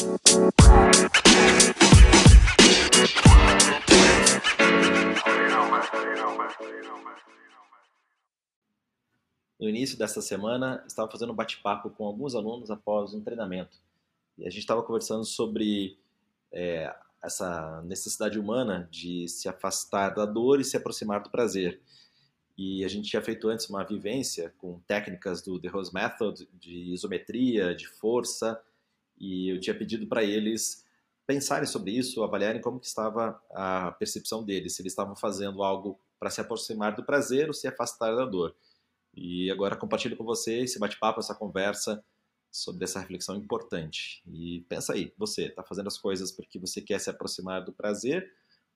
No início desta semana, estava fazendo um bate-papo com alguns alunos após um treinamento. E a gente estava conversando sobre é, essa necessidade humana de se afastar da dor e se aproximar do prazer. E a gente tinha feito antes uma vivência com técnicas do The Rose Method, de isometria, de força, e eu tinha pedido para eles pensarem sobre isso, avaliarem como que estava a percepção deles, se eles estavam fazendo algo para se aproximar do prazer ou se afastar da dor. E agora compartilho com você esse bate-papo, essa conversa sobre essa reflexão importante. E pensa aí, você está fazendo as coisas porque você quer se aproximar do prazer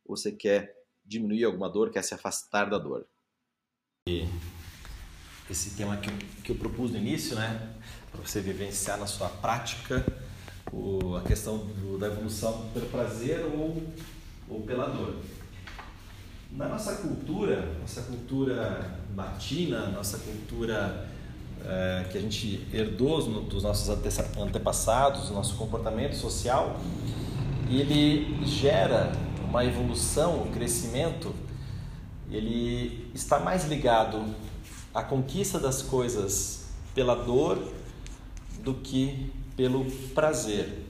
ou você quer diminuir alguma dor, quer se afastar da dor? E esse tema que eu, que eu propus no início, né, para você vivenciar na sua prática o, a questão do, da evolução pelo prazer ou, ou pela dor. Na nossa cultura, nossa cultura latina, nossa cultura é, que a gente herdou dos nossos antepassados, nosso comportamento social, ele gera uma evolução, um crescimento, ele está mais ligado à conquista das coisas pela dor do que pelo prazer.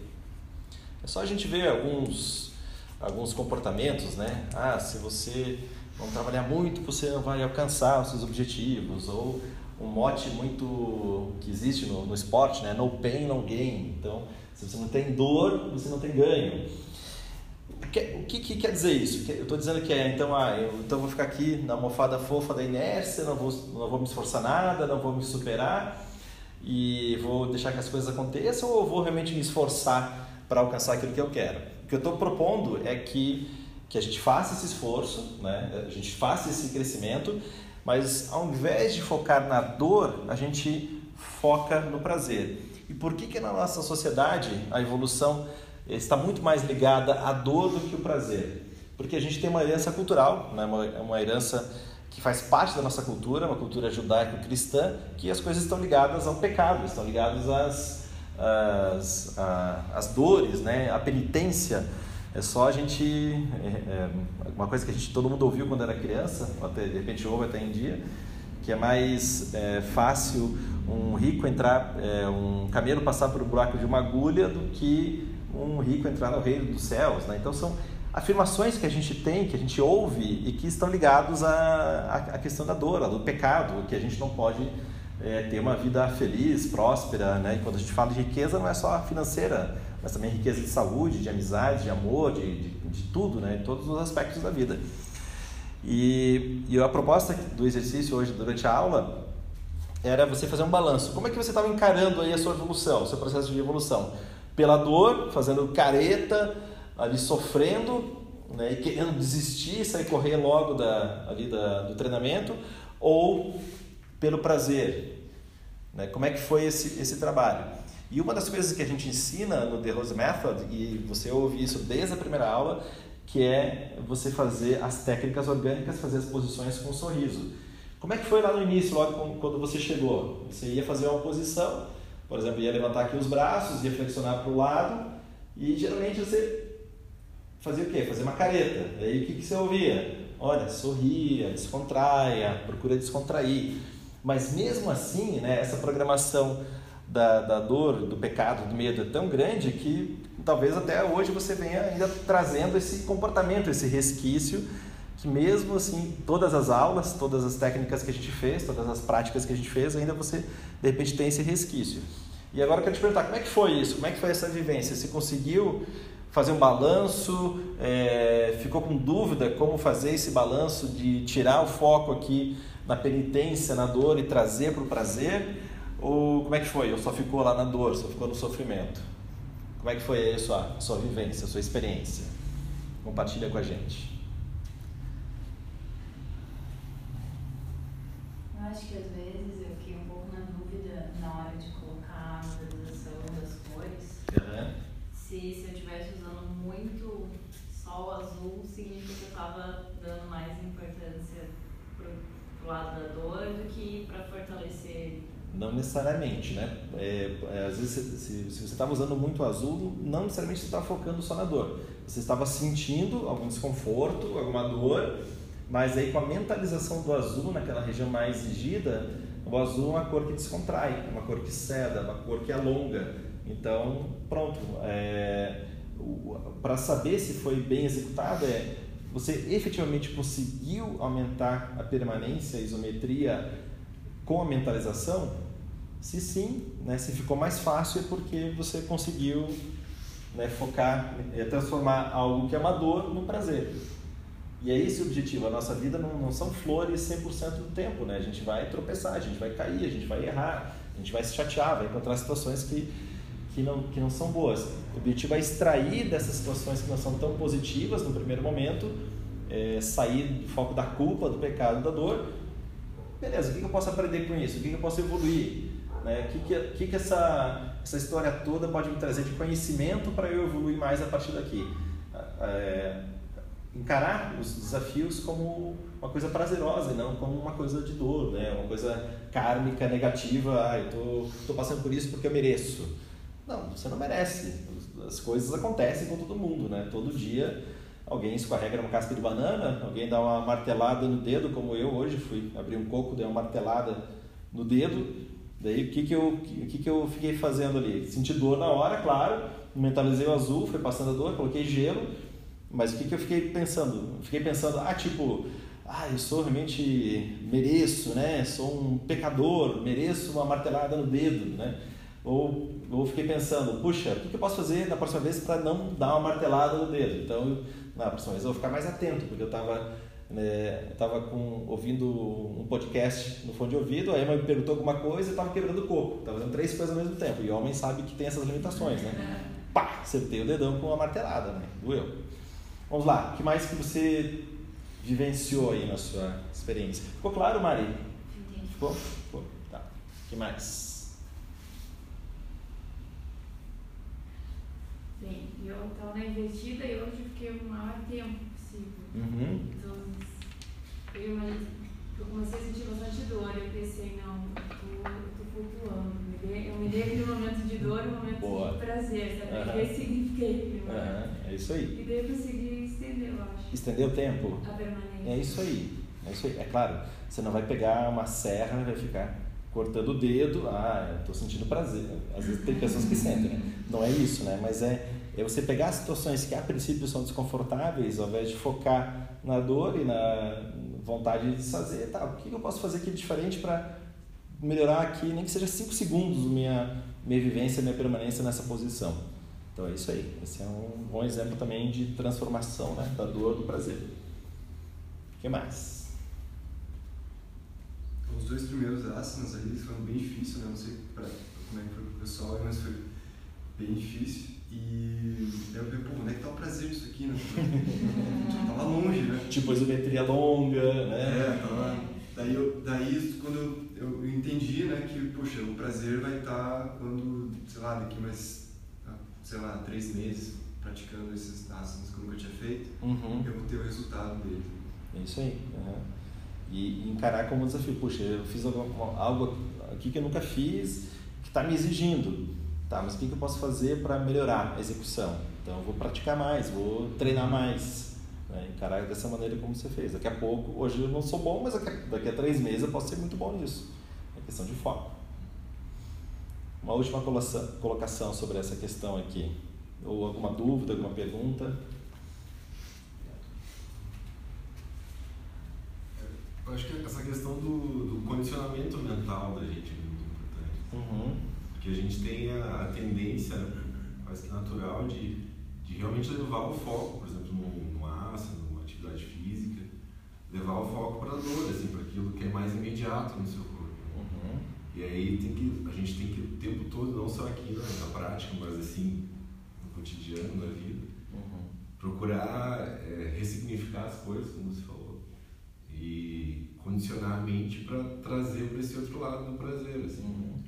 É só a gente ver alguns, alguns comportamentos, né? Ah, se você não trabalhar muito, você vai alcançar os seus objetivos, ou um mote muito que existe no, no esporte, né? No pain, no gain. Então, se você não tem dor, você não tem ganho. O que, o que, que quer dizer isso? Eu estou dizendo que é, então, ah, eu então vou ficar aqui na almofada fofa da inércia, não vou, não vou me esforçar nada, não vou me superar e vou deixar que as coisas aconteçam ou vou realmente me esforçar para alcançar aquilo que eu quero? O que eu estou propondo é que, que a gente faça esse esforço, né? a gente faça esse crescimento, mas ao invés de focar na dor, a gente foca no prazer. E por que, que na nossa sociedade a evolução está muito mais ligada à dor do que o prazer? Porque a gente tem uma herança cultural, né? uma, uma herança que faz parte da nossa cultura, uma cultura judaico-cristã, que as coisas estão ligadas ao pecado, estão ligadas às, às, às dores, né? à penitência, é só a gente. É, é, uma coisa que a gente, todo mundo ouviu quando era criança, até, de repente ouve até em dia, que é mais é, fácil um rico entrar, é, um camelo passar por um buraco de uma agulha do que um rico entrar no reino dos céus. Né? Então são afirmações que a gente tem, que a gente ouve e que estão ligados à, à questão da dor, do pecado, que a gente não pode é, ter uma vida feliz, próspera. Né? E quando a gente fala de riqueza, não é só financeira mas também riqueza de saúde, de amizade, de amor, de, de, de tudo, né? todos os aspectos da vida. E, e a proposta do exercício hoje durante a aula era você fazer um balanço. Como é que você estava encarando aí a sua evolução, o seu processo de evolução? Pela dor, fazendo careta, ali sofrendo, né, e querendo desistir, sair correr logo da, ali da, do treinamento, ou pelo prazer? Né? Como é que foi esse, esse trabalho? E uma das coisas que a gente ensina no The Rose Method, e você ouve isso desde a primeira aula, que é você fazer as técnicas orgânicas, fazer as posições com um sorriso. Como é que foi lá no início, logo quando você chegou? Você ia fazer uma posição, por exemplo, ia levantar aqui os braços, ia flexionar para o lado, e geralmente você fazia o quê? Fazia uma careta. E aí o que, que você ouvia? Olha, sorria, descontraia, procura descontrair. Mas mesmo assim, né, essa programação da, da dor, do pecado, do medo é tão grande que talvez até hoje você venha ainda trazendo esse comportamento, esse resquício que mesmo assim, todas as aulas, todas as técnicas que a gente fez, todas as práticas que a gente fez, ainda você de repente tem esse resquício. E agora eu quero te perguntar, como é que foi isso? Como é que foi essa vivência? Você conseguiu fazer um balanço? É, ficou com dúvida como fazer esse balanço de tirar o foco aqui na penitência, na dor e trazer para o prazer? Ou como é que foi? Ou só ficou lá na dor, só ficou no sofrimento? Como é que foi a sua, a sua vivência, a sua experiência? Compartilha com a gente. Eu acho que às vezes eu fiquei um pouco na dúvida na hora de colocar a visualização das cores. Uhum. Se, se eu estivesse usando muito sol azul, significa que estava dando mais importância pro, pro lado da dor do que para fortalecer Não necessariamente, né? É, é, às vezes, se, se, você estava usando muito azul, não necessariamente você estava focando só na dor. Você estava sentindo algum desconforto, alguma dor, mas aí com a mentalização do azul naquela região mais exigida, o azul é uma cor que descontrai, uma cor que ceda, uma cor que alonga. Então, pronto. É, Para saber se foi bem executado, é você efetivamente conseguiu aumentar a permanência, a isometria com a mentalização? Se sim, né, se ficou mais fácil é porque você conseguiu né, focar, é, transformar algo que é amador no prazer. E é esse o objetivo. A nossa vida não, não são flores 100% do tempo. Né? A gente vai tropeçar, a gente vai cair, a gente vai errar, a gente vai se chatear, vai encontrar situações que, que, não, que não são boas. O objetivo é extrair dessas situações que não são tão positivas no primeiro momento, é, sair do foco da culpa, do pecado, da dor. Beleza, o que eu posso aprender com isso? O que eu posso evoluir? Né? O que, que, que, que essa, essa história toda pode me trazer de conhecimento para eu evoluir mais a partir daqui? É, encarar os desafios como uma coisa prazerosa e não como uma coisa de dor, né? uma coisa kármica, negativa. Ah, eu tô, tô passando por isso porque eu mereço. Não, você não merece. As coisas acontecem com todo mundo, né? Todo dia alguém escorrega numa casca de banana, alguém dá uma martelada no dedo, como eu hoje fui abrir um coco, dei uma martelada no dedo. Daí o que que eu, o que que eu fiquei fazendo ali? Senti dor na hora, claro, mentalizei o azul, foi passando a dor, coloquei gelo mas o que, que eu fiquei pensando? Fiquei pensando, ah, tipo, ah, eu sou realmente mereço, né? Sou um pecador, mereço uma martelada no dedo, né? Ou, ou fiquei pensando, puxa, o que eu posso fazer na próxima vez para não dar uma martelada no dedo? Então, na próxima vez eu vou ficar mais atento, porque eu estava né, eu com, ouvindo um podcast no fone de ouvido, aí a mãe me perguntou alguma coisa e estava quebrando o coco. Estava fazendo três coisas ao mesmo tempo. E o homem sabe que tem essas limitações, né? Pá! Acertei o dedão com uma martelada, né? Doeu. Vamos lá, o que mais que você vivenciou aí na sua experiência? Ficou claro, Mari? Entendi. Ficou? Ficou. Tá. O que mais? Bem, eu estava na invertida e hoje fiquei o maior tempo possível. Uhum. Então, eu, eu comecei a sentir bastante dor. Eu pensei, não, eu tô flutuando. Eu me dei aquele momento de dor e um momento Boa. de prazer, sabe? Uhum. Eu ressignifiquei. Uhum. É isso aí. E daí eu consegui estender, eu acho. Estender o tempo? A permanência. É isso aí. É isso aí. É claro, você não vai pegar uma serra e vai ficar cortando o dedo. Ah, eu tô sentindo prazer. Às vezes tem pessoas que sentem, né? Não é isso, né? Mas é, é você pegar situações que a princípio são desconfortáveis, ao invés de focar na dor e na vontade de fazer, tá, o que eu posso fazer aqui diferente para melhorar aqui, nem que seja 5 segundos minha, minha vivência, minha permanência nessa posição. Então é isso aí. Esse é um bom exemplo também de transformação né, da dor do prazer. O que mais? Os dois primeiros asanas ali foram bem difíceis, né? Não sei pra, como é que foi pro pessoal, mas foi bem difícil. E eu falei, pô, onde é que tá o prazer disso aqui, né? tava longe, né? Tipo isometria longa, né? É, tava Daí, eu, daí quando eu, eu entendi, né, que, poxa, o prazer vai estar quando, sei lá, daqui mais, sei lá, três meses praticando esses asanas que eu nunca tinha feito, uhum. eu vou ter o resultado dele. É isso aí. Uhum. E encarar como desafio, puxa, eu fiz algo, algo aqui que eu nunca fiz, que está me exigindo, tá? Mas o que, que eu posso fazer para melhorar a execução? Então, eu vou praticar mais, vou treinar mais, né? Encarar dessa maneira como você fez. Daqui a pouco, hoje eu não sou bom, mas daqui a três meses eu posso ser muito bom nisso. É questão de foco. Uma última colocação sobre essa questão aqui. Ou alguma dúvida, alguma pergunta? Eu acho que essa questão do, do condicionamento mental da gente é muito importante. Uhum. Porque a gente tem a, a tendência quase que natural de, de realmente levar o foco, por exemplo, no, numa atividade física, levar o foco para a dor, assim, para aquilo que é mais imediato no seu corpo. Uhum. E aí tem que, a gente tem que o tempo todo, não só aqui né, na prática, mas assim no cotidiano, na vida, uhum. procurar é, ressignificar as coisas, como você falou, condicionar a mente para trazer para esse outro lado do prazer, assim, uhum.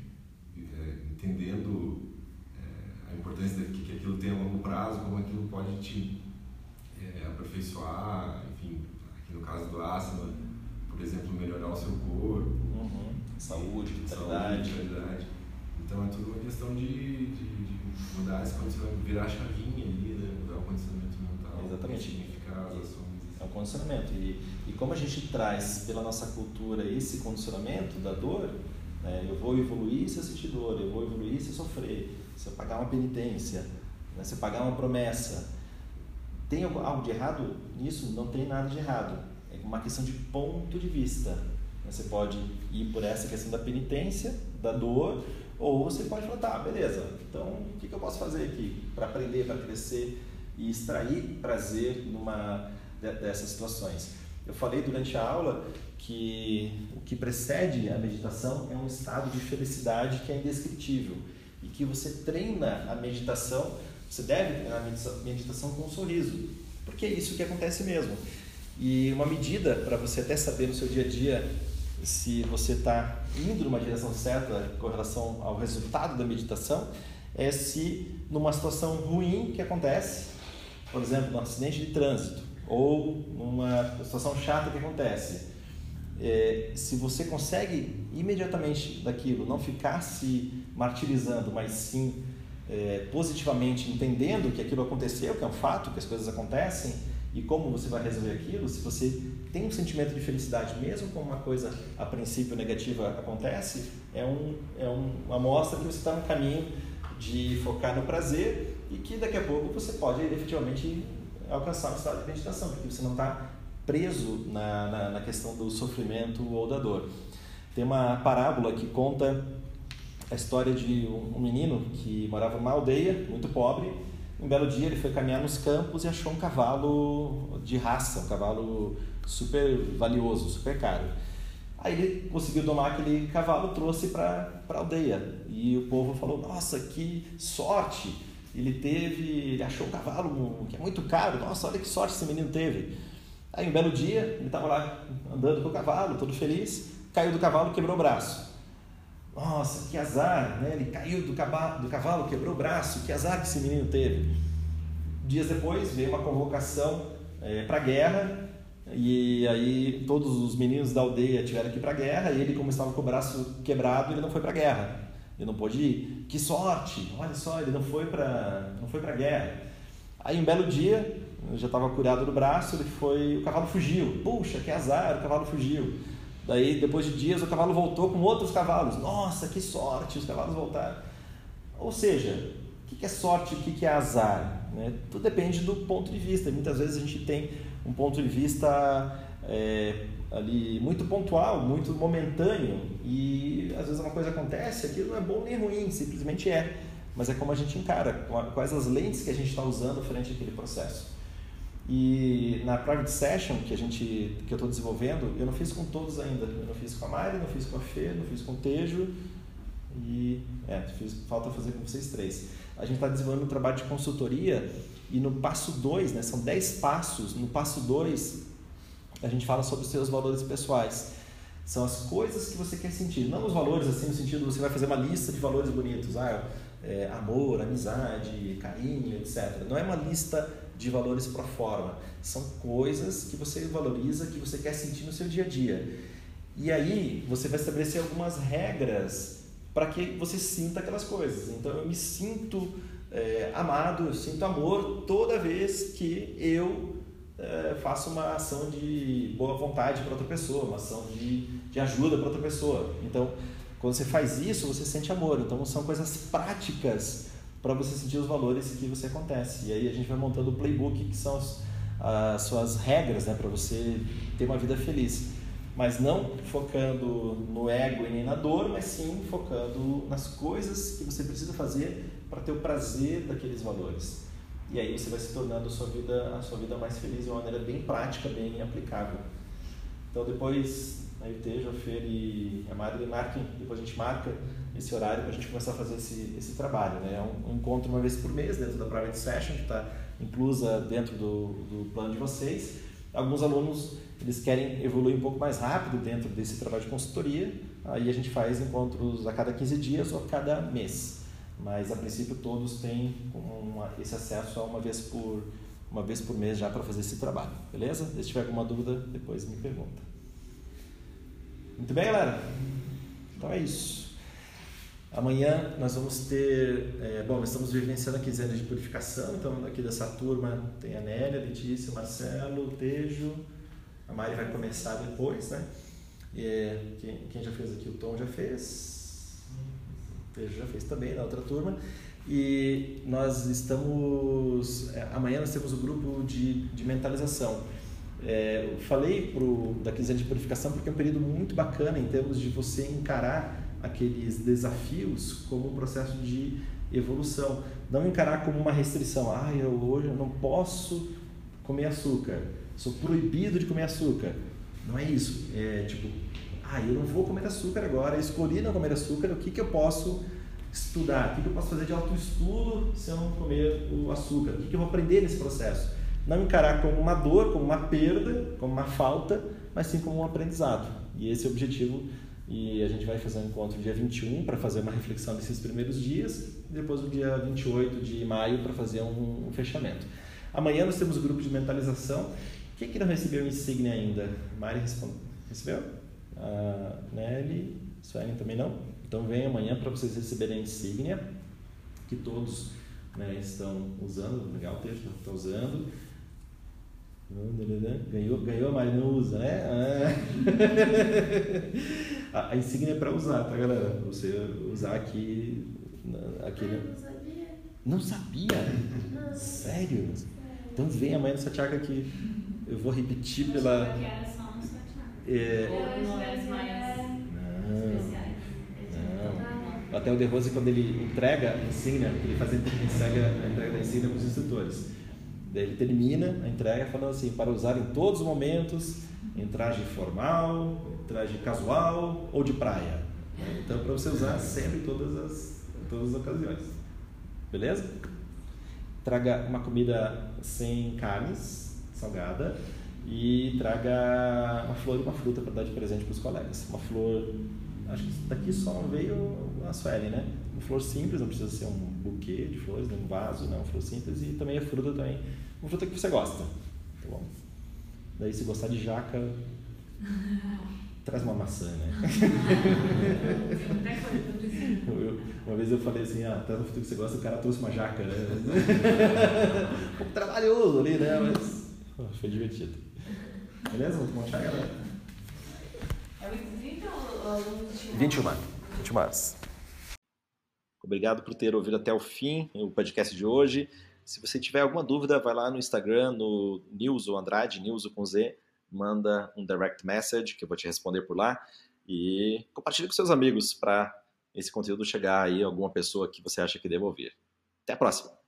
é, entendendo é, a importância de que, aquilo tem a longo prazo, como aquilo pode te é, aperfeiçoar, enfim, aqui no caso do asana, por exemplo, melhorar o seu corpo. Uhum. saúde, vitalidade. Saúde, Então é tudo uma questão de, de, de mudar esse condicionamento, virar a chavinha ali, né? mudar o condicionamento mental. Exatamente. É o condicionamento. E, e como a gente traz pela nossa cultura esse condicionamento da dor, né? eu vou evoluir se eu sentir dor, eu vou evoluir se eu sofrer, se eu pagar uma penitência, né? se eu pagar uma promessa. Tem algo de errado nisso? Não tem nada de errado. É uma questão de ponto de vista. Você pode ir por essa questão da penitência, da dor, ou você pode falar, tá, beleza, então o que eu posso fazer aqui para aprender, para crescer e extrair prazer numa dessas situações? Eu falei durante a aula que o que precede a meditação é um estado de felicidade que é indescritível e que você treina a meditação, você deve treinar a meditação com um sorriso, porque é isso que acontece mesmo. E uma medida para você até saber no seu dia a dia se você está indo numa direção certa com relação ao resultado da meditação, é se numa situação ruim que acontece, por exemplo, num acidente de trânsito, ou numa situação chata que acontece, é, se você consegue imediatamente daquilo não ficar se martirizando, mas sim é, positivamente entendendo que aquilo aconteceu, que é um fato, que as coisas acontecem, e como você vai resolver aquilo, se você tem um sentimento de felicidade, mesmo com uma coisa a princípio negativa acontece, é, um, é um, uma mostra que você está no caminho de focar no prazer e que daqui a pouco você pode efetivamente alcançar um estado de meditação, porque você não está preso na, na, na, questão do sofrimento ou da dor. Tem uma parábola que conta a história de um menino que morava numa aldeia muito pobre um belo dia ele foi caminhar nos campos e achou um cavalo de raça, um cavalo super valioso, super caro. Aí ele conseguiu domar aquele cavalo, trouxe para a aldeia. E o povo falou: Nossa, que sorte! Ele teve, ele achou um cavalo que é muito caro. Nossa, olha que sorte esse menino teve. Aí um belo dia, ele estava lá andando com o cavalo, todo feliz, caiu do cavalo, quebrou o braço. Nossa, que azar, né? Ele caiu do cavalo, do cavalo, quebrou o braço, que azar que esse menino teve. Dias depois veio uma convocação é, para a guerra e aí todos os meninos da aldeia tiveram que ir para a guerra e ele, como estava com o braço quebrado, ele não foi para a guerra. Ele não pôde ir. Que sorte! Olha só, ele não foi para não foi para guerra. Aí um belo dia, já estava curado do braço, ele foi, o cavalo fugiu. Puxa, que azar, o cavalo fugiu. Daí, depois de dias, o cavalo voltou com outros cavalos. Nossa, que sorte, os cavalos voltaram. Ou seja, o que é sorte o que é azar? Né? Tudo depende do ponto de vista. Muitas vezes a gente tem um ponto de vista é, ali muito pontual, muito momentâneo, e às vezes uma coisa acontece, aquilo não é bom nem ruim, simplesmente é. Mas é como a gente encara, quais as lentes que a gente está usando frente àquele processo. E na private session que a gente que eu estou desenvolvendo, eu não fiz com todos ainda. Eu não fiz com a Mari, não fiz com a Fê, não fiz com o Tejo e é, fiz, falta fazer com vocês três. A gente está desenvolvendo um trabalho de consultoria e no passo 2, né, são 10 passos, no passo 2 a gente fala sobre os seus valores pessoais. São as coisas que você quer sentir, não os valores assim no sentido você vai fazer uma lista de valores bonitos, ah, é, amor, amizade, carinho, etc. Não é uma lista de valores pro forma. São coisas que você valoriza, que você quer sentir no seu dia a dia. E aí você vai estabelecer algumas regras para que você sinta aquelas coisas. Então eu me sinto é, amado, eu sinto amor toda vez que eu é, faço uma ação de boa vontade para outra pessoa, uma ação de, de ajuda para outra pessoa. Então, quando você faz isso, você sente amor. Então, são coisas práticas para você sentir os valores que você acontece. E aí a gente vai montando o playbook, que são as, as suas regras né, para você ter uma vida feliz. Mas não focando no ego e nem na dor, mas sim focando nas coisas que você precisa fazer para ter o prazer daqueles valores. E aí você vai se tornando a sua vida, a sua vida mais feliz de uma maneira bem prática, bem aplicável. Então depois, a Itejo, a Fer e a Mari marquem, depois a gente marca esse horário para a gente começar a fazer esse, esse trabalho. Né? É um, um, encontro uma vez por mês dentro da Private Session, que está inclusa dentro do, do plano de vocês. Alguns alunos eles querem evoluir um pouco mais rápido dentro desse trabalho de consultoria, aí a gente faz encontros a cada 15 dias ou a cada mês. Mas a princípio todos têm uma, esse acesso a uma vez por uma vez por mês já para fazer esse trabalho, beleza? Se tiver alguma dúvida, depois me pergunta. Muito bem, galera? Então é isso. Amanhã nós vamos ter, é, bom, nós estamos vivenciando a quinzena de purificação, então aqui dessa turma tem a Nélia, Letícia, Marcelo, Tejo, a Mari vai começar depois, né? E, quem, quem já fez aqui, o Tom já fez, já fez também na outra turma. E nós estamos, é, amanhã nós temos o grupo de, de mentalização. É, eu falei pro, da quinzena de purificação porque é um período muito bacana em termos de você encarar aqueles desafios como um processo de evolução. Não encarar como uma restrição. Ah, eu hoje não posso comer açúcar. Sou proibido de comer açúcar. Não é isso. É tipo, ah, eu não vou comer açúcar agora. escolhi não comer açúcar. O que, que eu posso estudar? O que, que eu posso fazer de autoestudo se eu não comer o açúcar? O que, que eu vou aprender nesse processo? Não encarar como uma dor, como uma perda, como uma falta, mas sim como um aprendizado. E esse é o objetivo e a gente vai fazer um encontro dia 21 para fazer uma reflexão desses primeiros dias, depois no dia 28 de maio para fazer um, um, fechamento. Amanhã nós temos o grupo de mentalização. Quem que não recebeu insígnia ainda? Mari recebeu? A Nelly, Suelen também não? Então vem amanhã para vocês receberem a insígnia, que todos né, estão usando, legal o texto, estão usando. Ganhou, ganhou, mas não usa, né? a, a insígnia é para usar, tá, galera? Você usar aqui. aqui né? não sabia. Não sabia? Não. Sério? Então vem amanhã Satyaga que eu vou repetir pela. É... Não. Até o De Rose, quando ele entrega a insígnia, ele faz a entrega, a entrega da insígnia para os instrutores. Daí ele termina a entrega falando assim, para usar em todos os momentos, em traje formal, em traje casual ou de praia. Então, para você usar sempre em todas as, em todas as ocasiões. Beleza? Traga uma comida sem carnes, salgada, e traga uma flor e uma fruta para dar de presente para os colegas. Uma flor, acho que daqui só veio a Sueli, né? Uma flor simples, não precisa ser um buquê de flores, um vaso, não, uma flor simples, e também a fruta também uma fruta que você gosta. Tá bom? Daí, se gostar de jaca, traz uma maçã, né? eu, uma vez eu falei assim, ah, traz uma fruta que você gosta, o cara trouxe uma jaca, né? um pouco trabalhoso ali, né? Mas foi divertido. Beleza? Vamos tomar um chá, galera? É 20 ou 21? 21, 21 horas. Obrigado por ter ouvido até o fim o podcast de hoje. Se você tiver alguma dúvida, vai lá no Instagram, no Nilson Andrade, Nilson com Z, manda um direct message que eu vou te responder por lá e compartilhe com seus amigos para esse conteúdo chegar aí a alguma pessoa que você acha que deva ouvir. Até a próxima!